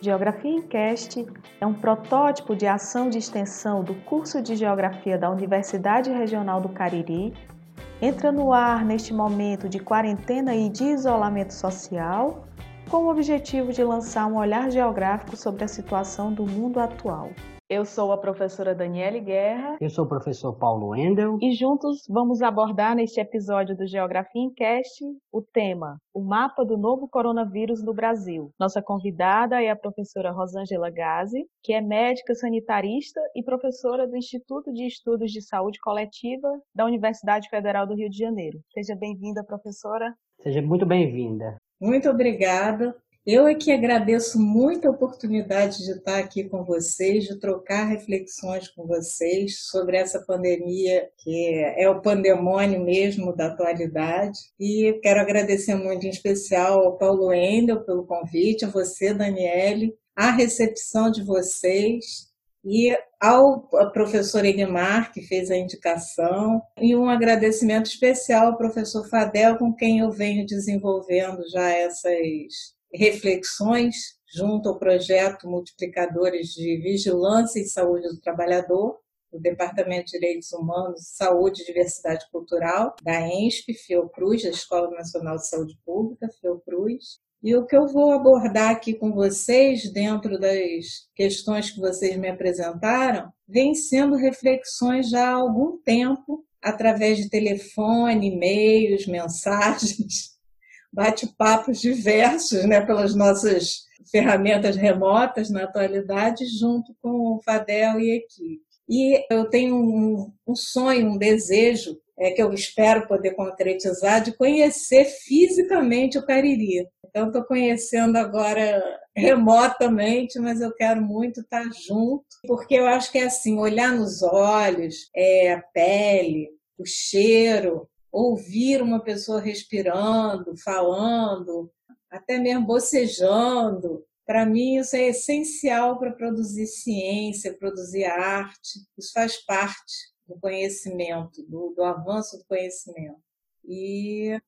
Geografia em Cast é um protótipo de ação de extensão do curso de Geografia da Universidade Regional do Cariri. Entra no ar neste momento de quarentena e de isolamento social, com o objetivo de lançar um olhar geográfico sobre a situação do mundo atual. Eu sou a professora Daniele Guerra. Eu sou o professor Paulo Endel. E juntos vamos abordar neste episódio do Geografia em Cast o tema O mapa do novo coronavírus no Brasil. Nossa convidada é a professora Rosângela Gazi, que é médica sanitarista e professora do Instituto de Estudos de Saúde Coletiva da Universidade Federal do Rio de Janeiro. Seja bem-vinda, professora. Seja muito bem-vinda. Muito obrigada. Eu é que agradeço muito a oportunidade de estar aqui com vocês, de trocar reflexões com vocês sobre essa pandemia, que é o pandemônio mesmo da atualidade. E quero agradecer muito, em especial, ao Paulo Endel pelo convite, a você, Daniele, a recepção de vocês e ao professor Edmar, que fez a indicação, e um agradecimento especial ao professor Fadel, com quem eu venho desenvolvendo já essas reflexões junto ao projeto Multiplicadores de Vigilância e Saúde do Trabalhador, do Departamento de Direitos Humanos, Saúde e Diversidade Cultural, da ENSP, Fiocruz, da Escola Nacional de Saúde Pública, Fiocruz. E o que eu vou abordar aqui com vocês, dentro das questões que vocês me apresentaram, vem sendo reflexões já há algum tempo, através de telefone, e-mails, mensagens, bate-papos diversos né, pelas nossas ferramentas remotas na atualidade, junto com o Fadel e a equipe. E eu tenho um, um sonho, um desejo, é, que eu espero poder concretizar, de conhecer fisicamente o Cariri. Então, estou conhecendo agora remotamente, mas eu quero muito estar junto, porque eu acho que é assim, olhar nos olhos, é, a pele, o cheiro, ouvir uma pessoa respirando, falando, até mesmo bocejando. Para mim, isso é essencial para produzir ciência, produzir arte. Isso faz parte do conhecimento, do, do avanço do conhecimento. E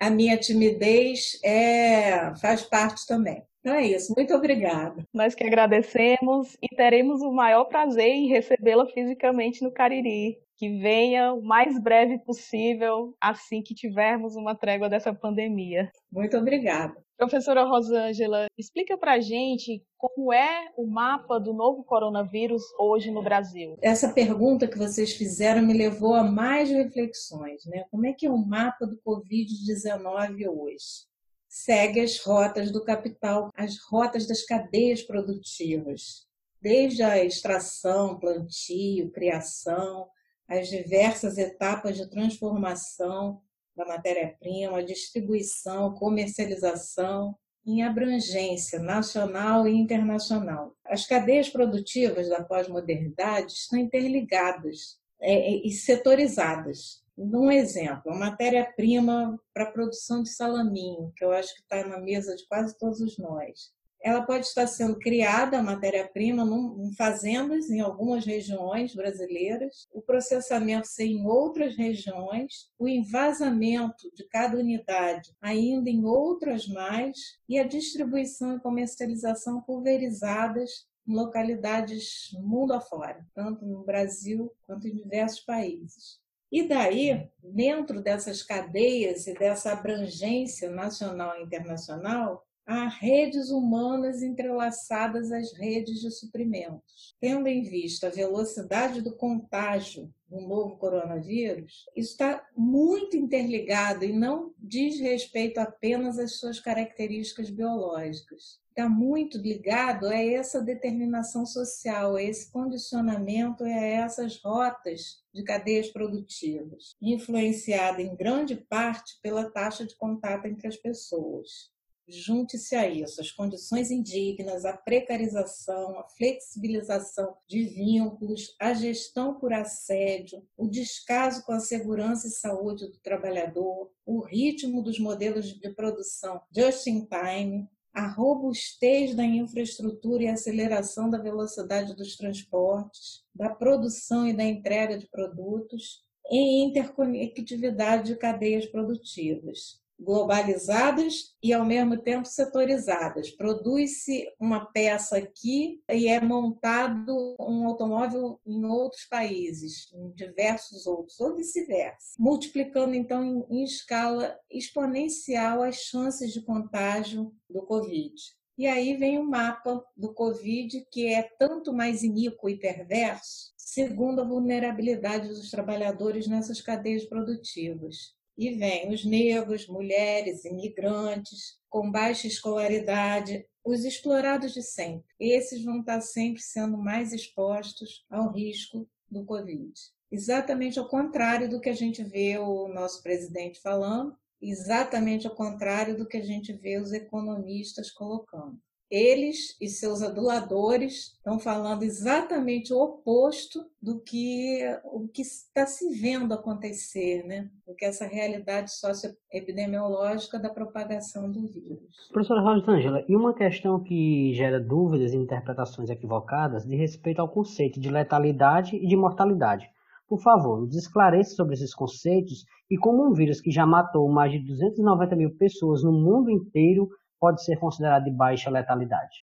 a minha timidez é, faz parte também. Então é isso, muito obrigada. Nós que agradecemos e teremos o maior prazer em recebê-la fisicamente no Cariri que venha o mais breve possível assim que tivermos uma trégua dessa pandemia. Muito obrigada. Professora Rosângela, explica para a gente como é o mapa do novo coronavírus hoje no Brasil. Essa pergunta que vocês fizeram me levou a mais reflexões. Né? Como é que é o mapa do Covid-19 hoje? Segue as rotas do capital, as rotas das cadeias produtivas, desde a extração, plantio, criação, as diversas etapas de transformação da matéria-prima, distribuição, comercialização, em abrangência nacional e internacional. As cadeias produtivas da pós-modernidade estão interligadas é, é e setorizadas. Um exemplo, a matéria-prima para a produção de salaminho, que eu acho que está na mesa de quase todos nós ela pode estar sendo criada, a matéria-prima, em fazendas em algumas regiões brasileiras, o processamento ser em outras regiões, o envasamento de cada unidade ainda em outras mais, e a distribuição e comercialização pulverizadas em localidades mundo afora, tanto no Brasil quanto em diversos países. E daí, dentro dessas cadeias e dessa abrangência nacional e internacional, há redes humanas entrelaçadas às redes de suprimentos. Tendo em vista a velocidade do contágio do novo coronavírus, isso está muito interligado e não diz respeito apenas às suas características biológicas. Está muito ligado a essa determinação social, a esse condicionamento e a essas rotas de cadeias produtivas, influenciada em grande parte pela taxa de contato entre as pessoas. Junte-se a isso, as condições indignas, a precarização, a flexibilização de vínculos, a gestão por assédio, o descaso com a segurança e saúde do trabalhador, o ritmo dos modelos de produção just in time, a robustez da infraestrutura e a aceleração da velocidade dos transportes, da produção e da entrega de produtos, e interconectividade de cadeias produtivas globalizadas e ao mesmo tempo setorizadas. Produz-se uma peça aqui e é montado um automóvel em outros países, em diversos outros, ou vice-versa, multiplicando então em, escala exponencial as chances de contágio do Covid. E aí vem o mapa do Covid, que é tanto mais iníquo e perverso, segundo a vulnerabilidade dos trabalhadores nessas cadeias produtivas. E vem os negros, mulheres, imigrantes, com baixa escolaridade, os explorados de sempre. Esses vão estar sempre sendo mais expostos ao risco do Covid. Exatamente ao contrário do que a gente vê o nosso presidente falando, exatamente ao contrário do que a gente vê os economistas colocando. Eles e seus aduladores estão falando exatamente o oposto do que o que está se vendo acontecer, né? Do que essa realidade socioepidemiológica da propagação do vírus. Professora Rosângela, e uma questão que gera dúvidas e interpretações equivocadas de respeito ao conceito de letalidade e de mortalidade. Por favor, nos esclareça sobre esses conceitos e como um vírus que já matou mais de 290 mil pessoas no mundo inteiro pode ser considerado de baixa letalidade?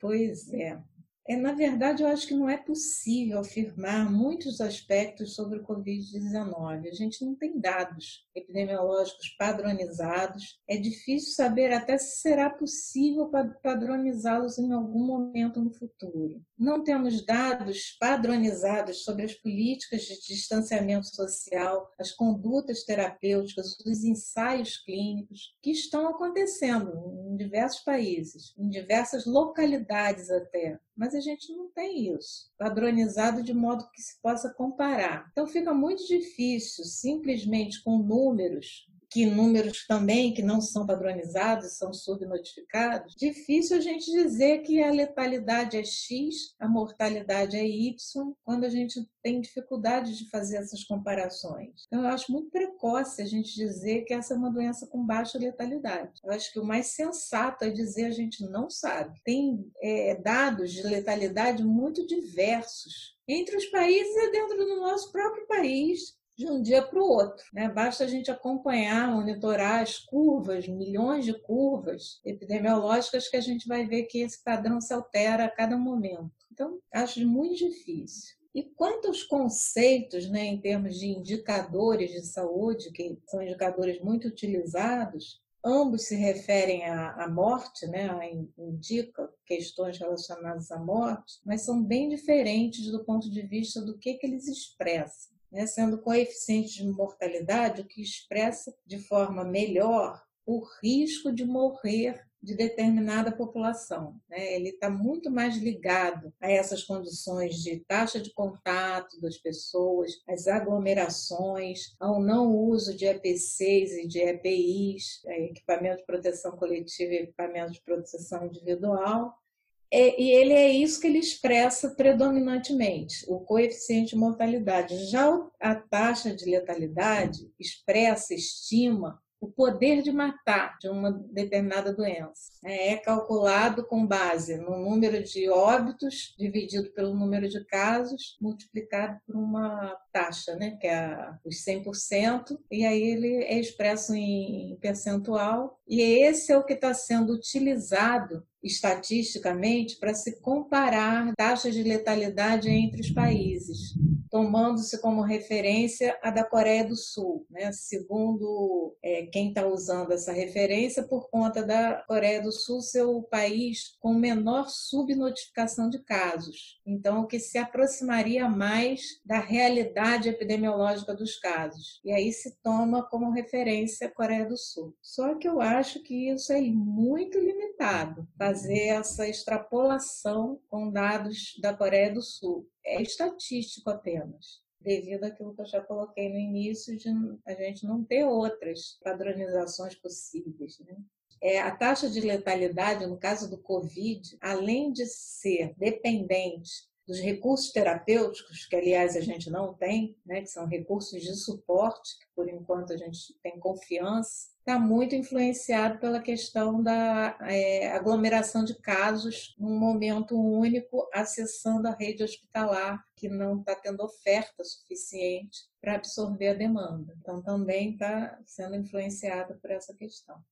Pois é. É, na verdade, eu acho que não é possível afirmar muitos aspectos sobre o Covid-19. A gente não tem dados epidemiológicos padronizados. É difícil saber até se será possível padronizá-los em algum momento no futuro. Não temos dados padronizados sobre as políticas de distanciamento social, as condutas terapêuticas, os ensaios clínicos que estão acontecendo em diversos países, em diversas localidades até mas a gente não tem isso padronizado de modo que se possa comparar. Então fica muito difícil, simplesmente com números, que números também que não são padronizados, são subnotificados, difícil a gente dizer que a letalidade é X, a mortalidade é Y, quando a gente tem dificuldade de fazer essas comparações. Então, eu acho muito precoce a gente dizer que essa é uma doença com baixa letalidade. Eu acho que o mais sensato é dizer a gente não sabe. Tem é, dados de letalidade muito diversos entre os países e dentro do nosso próprio país de um dia para o outro. Né? Basta a gente acompanhar, monitorar as curvas, milhões de curvas epidemiológicas, que a gente vai ver que esse padrão se altera a cada momento. Então, acho muito difícil. E quanto aos conceitos, né, em termos de indicadores de saúde, que são indicadores muito utilizados, ambos se referem à, à morte, né, indica questões relacionadas à morte, mas são bem diferentes do ponto de vista do que, que eles expressam né, sendo coeficiente de mortalidade o que expressa de forma melhor o risco de morrer de determinada população. Né? Ele está muito mais ligado a essas condições de taxa de contato das pessoas, as aglomerações, ao não uso de EPCs e de EPIs, é, equipamento de proteção coletiva e equipamento de proteção individual, é, e ele é isso que ele expressa predominantemente, o coeficiente de mortalidade. Já a taxa de letalidade expressa, estima o poder de matar de uma determinada doença. É, calculado com base no número de óbitos dividido pelo número de casos, multiplicado por uma taxa, né, que é os 100%, e aí ele é expresso em percentual, e esse é o que está sendo utilizado estatisticamente para se comparar taxas de letalidade entre os países, tomando-se como referência a da Coreia do Sul, né? segundo é, quem está usando essa referência, por conta da Coreia do Sul ser o país com menor subnotificação de casos. Então, o que se aproximaria mais da realidade epidemiológica dos casos. E aí se toma como referência a Coreia do Sul. Só que eu acho que isso é muito limitado fazer essa extrapolação com dados da Coreia do Sul. É estatístico apenas, devido àquilo que eu já coloquei no início, de a gente não ter outras padronizações possíveis. Né? É, a taxa de letalidade, no caso do Covid, além de ser dependente dos recursos terapêuticos, que aliás a gente não tem, né, que são recursos de suporte, que por enquanto a gente tem confiança, está muito influenciado pela questão da é, aglomeração de casos num momento único, acessando a rede hospitalar, que não está tendo oferta suficiente para absorver a demanda. Então, também está sendo influenciado por essa questão.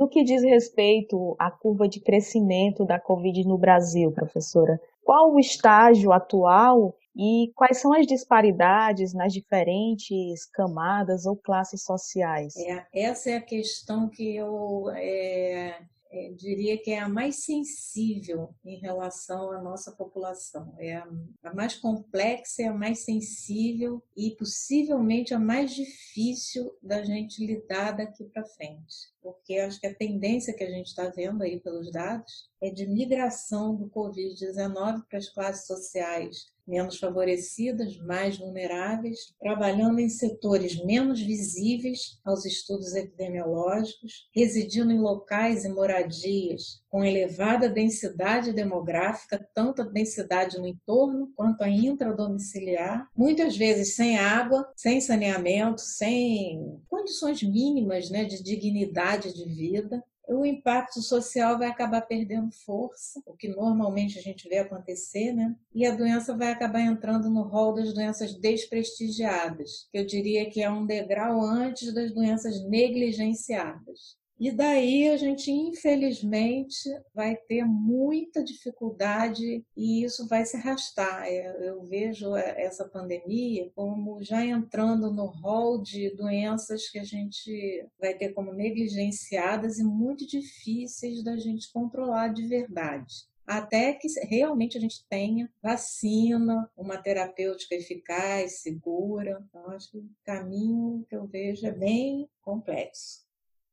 No que diz respeito à curva de crescimento da Covid no Brasil, professora, qual o estágio atual e quais são as disparidades nas diferentes camadas ou classes sociais? É, essa é a questão que eu é, é, diria que é a mais sensível em relação à nossa população. É a, a mais complexa, é a mais sensível e possivelmente a mais difícil da gente lidar daqui para frente. Porque acho que a tendência que a gente está vendo aí pelos dados é de migração do Covid-19 para as classes sociais menos favorecidas, mais vulneráveis, trabalhando em setores menos visíveis aos estudos epidemiológicos, residindo em locais e moradias com elevada densidade demográfica, tanto a densidade no entorno quanto a intradomiciliar, muitas vezes sem água, sem saneamento, sem condições mínimas né, de dignidade de vida, o impacto social vai acabar perdendo força, o que normalmente a gente vê acontecer, né? E a doença vai acabar entrando no rol das doenças desprestigiadas, que eu diria que é um degrau antes das doenças negligenciadas. E daí a gente, infelizmente, vai ter muita dificuldade e isso vai se arrastar. É, eu vejo essa pandemia como já entrando no rol de doenças que a gente vai ter como negligenciadas e muito difíceis da gente controlar de verdade até que realmente a gente tenha vacina, uma terapêutica eficaz, segura. Então, acho que o caminho que eu vejo é bem complexo.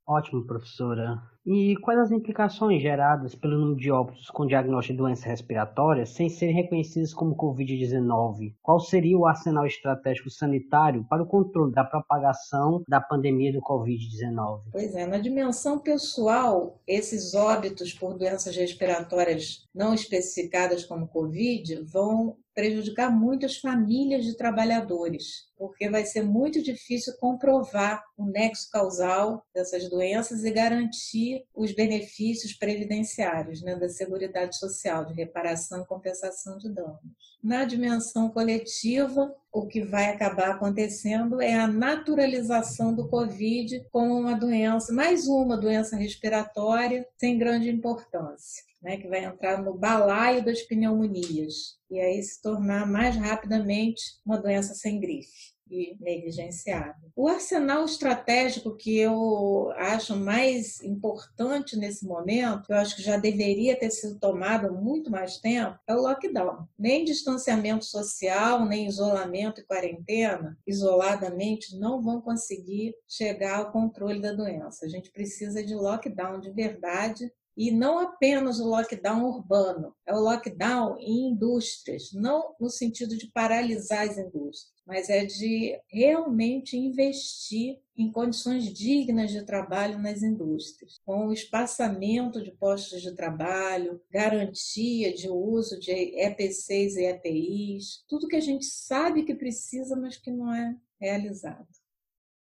Ótimo, professora. E quais as implicações geradas pelo número de óbitos com diagnóstico de doenças respiratórias sem serem reconhecidas como Covid-19? Qual seria o arsenal estratégico sanitário para o controle da propagação da pandemia do Covid-19? Pois é, na dimensão pessoal, esses óbitos por doenças respiratórias não especificadas como Covid vão prejudicar muito as famílias de trabalhadores, porque vai ser muito difícil comprovar o nexo causal dessas doenças e garantir os benefícios previdenciários né, da Seguridade Social, de reparação e compensação de danos. Na dimensão coletiva, o que vai acabar acontecendo é a naturalização do Covid como uma doença, mais uma doença respiratória sem grande importância né, que vai entrar no balaio das pneumonias e aí se tornar mais rapidamente uma doença sem grife e negligenciada. O arsenal estratégico que eu acho mais importante nesse momento, eu acho que já deveria ter sido tomado muito mais tempo, é o lockdown. Nem distanciamento social, nem isolamento e quarentena, isoladamente, não vão conseguir chegar ao controle da doença. A gente precisa de lockdown de verdade e não apenas o lockdown urbano, é o lockdown em indústrias, não no sentido de paralisar as indústrias, mas é de realmente investir em condições dignas de trabalho nas indústrias, com o espaçamento de postos de trabalho, garantia de uso de EPCs e EPIs, tudo que a gente sabe que precisa, mas que não é realizado.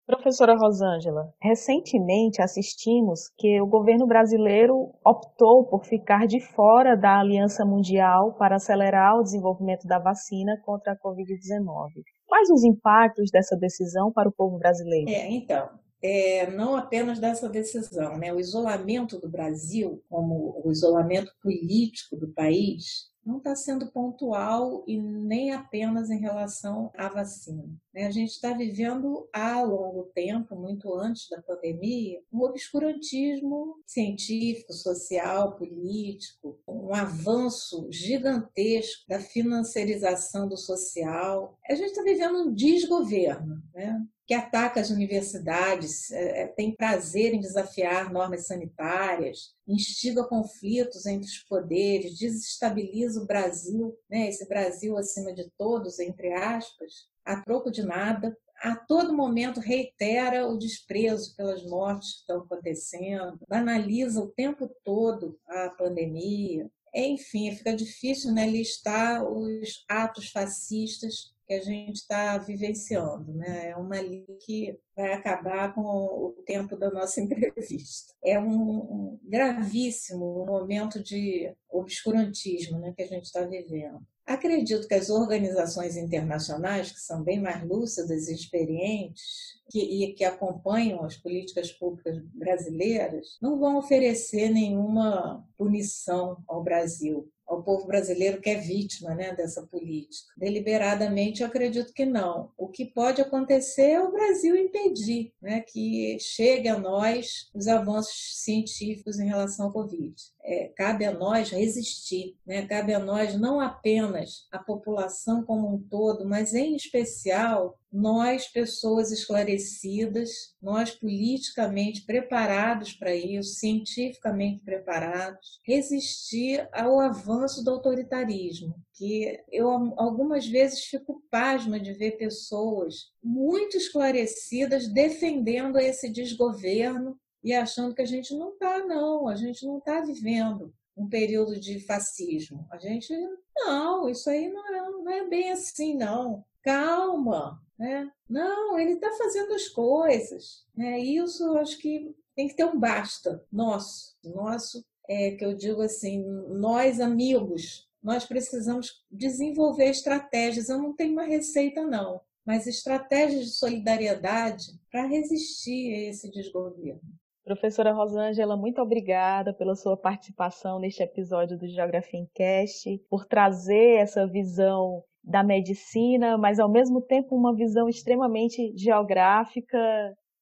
Professora Rosângela, recentemente assistimos que o governo brasileiro optou por ficar de fora da Aliança Mundial para acelerar o desenvolvimento da vacina contra a Covid-19. Quais os impactos dessa decisão para o povo brasileiro? É, então, é, não apenas dessa decisão, né? O isolamento do Brasil, como o isolamento político do país, não está sendo pontual e nem apenas em relação à vacina. Né? A gente está vivendo há longo tempo, muito antes da pandemia, um obscurantismo científico, social, político, um avanço gigantesco da financiarização do social. A gente está vivendo um desgoverno, né? Que ataca as universidades, é, é, tem prazer em desafiar normas sanitárias, instiga conflitos entre os poderes, desestabiliza o Brasil, né, esse Brasil acima de todos, entre aspas, a troco de nada, a todo momento reitera o desprezo pelas mortes que estão acontecendo, banaliza o tempo todo a pandemia, Enfim, fica difícil né, listar os atos fascistas que a gente está vivenciando. Né? É uma linha que vai acabar com o tempo da nossa entrevista. É um gravíssimo momento de obscurantismo né, que a gente está vivendo. Acredito que as organizações internacionais, que são bem mais lúcidas e experientes, que, e que acompanham as políticas públicas brasileiras, não vão oferecer nenhuma punição ao Brasil ao povo brasileiro que é vítima né, dessa política. Deliberadamente, eu acredito que não. O que pode acontecer é o Brasil impedir né, que chegue a nós os avanços científicos em relação ao Covid. É, cabe a nós resistir, né? cabe a nós não apenas a população como um todo, mas em especial nós, pessoas esclarecidas, nós politicamente preparados para isso, cientificamente preparados, resistir ao avanço do autoritarismo, que eu algumas vezes fico pasma de ver pessoas muito esclarecidas defendendo esse desgoverno e achando que a gente não está, não, a gente não está vivendo um período de fascismo. A gente, não, isso aí não é, não é bem assim, não. Calma, né? Não, ele está fazendo as coisas. Né? Isso eu acho que tem que ter um basta nosso, nosso, é, que eu digo assim, nós amigos, nós precisamos desenvolver estratégias. Eu não tenho uma receita, não, mas estratégias de solidariedade para resistir a esse desgoverno. Professora Rosângela, muito obrigada pela sua participação neste episódio do Geografia em Cast, por trazer essa visão da medicina, mas ao mesmo tempo uma visão extremamente geográfica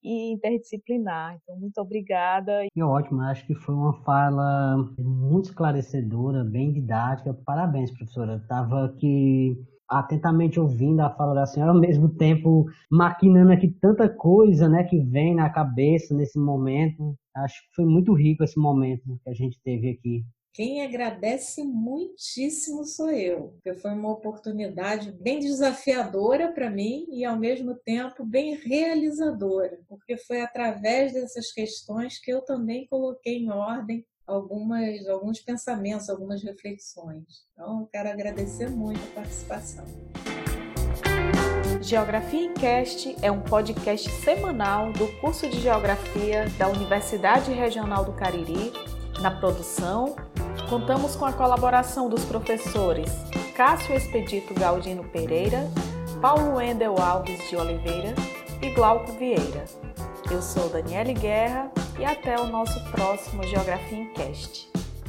e interdisciplinar. Então, muito obrigada. E ótimo, acho que foi uma fala muito esclarecedora, bem didática. Parabéns, professora. Estava aqui atentamente ouvindo a fala da senhora, ao mesmo tempo maquinando aqui tanta coisa, né, que vem na cabeça nesse momento. Acho que foi muito rico esse momento que a gente teve aqui. Quem agradece muitíssimo sou eu, porque foi uma oportunidade bem desafiadora para mim e, ao mesmo tempo, bem realizadora, porque foi através dessas questões que eu também coloquei em ordem algumas, alguns pensamentos, algumas reflexões. Então, quero agradecer muito a participação. Geografia em Cast é um podcast semanal do curso de Geografia da Universidade Regional do Cariri, na produção Contamos com a colaboração dos professores Cássio Expedito Galdino Pereira, Paulo Wendel Alves de Oliveira e Glauco Vieira. Eu sou Daniele Guerra e até o nosso próximo Geografia em Cast.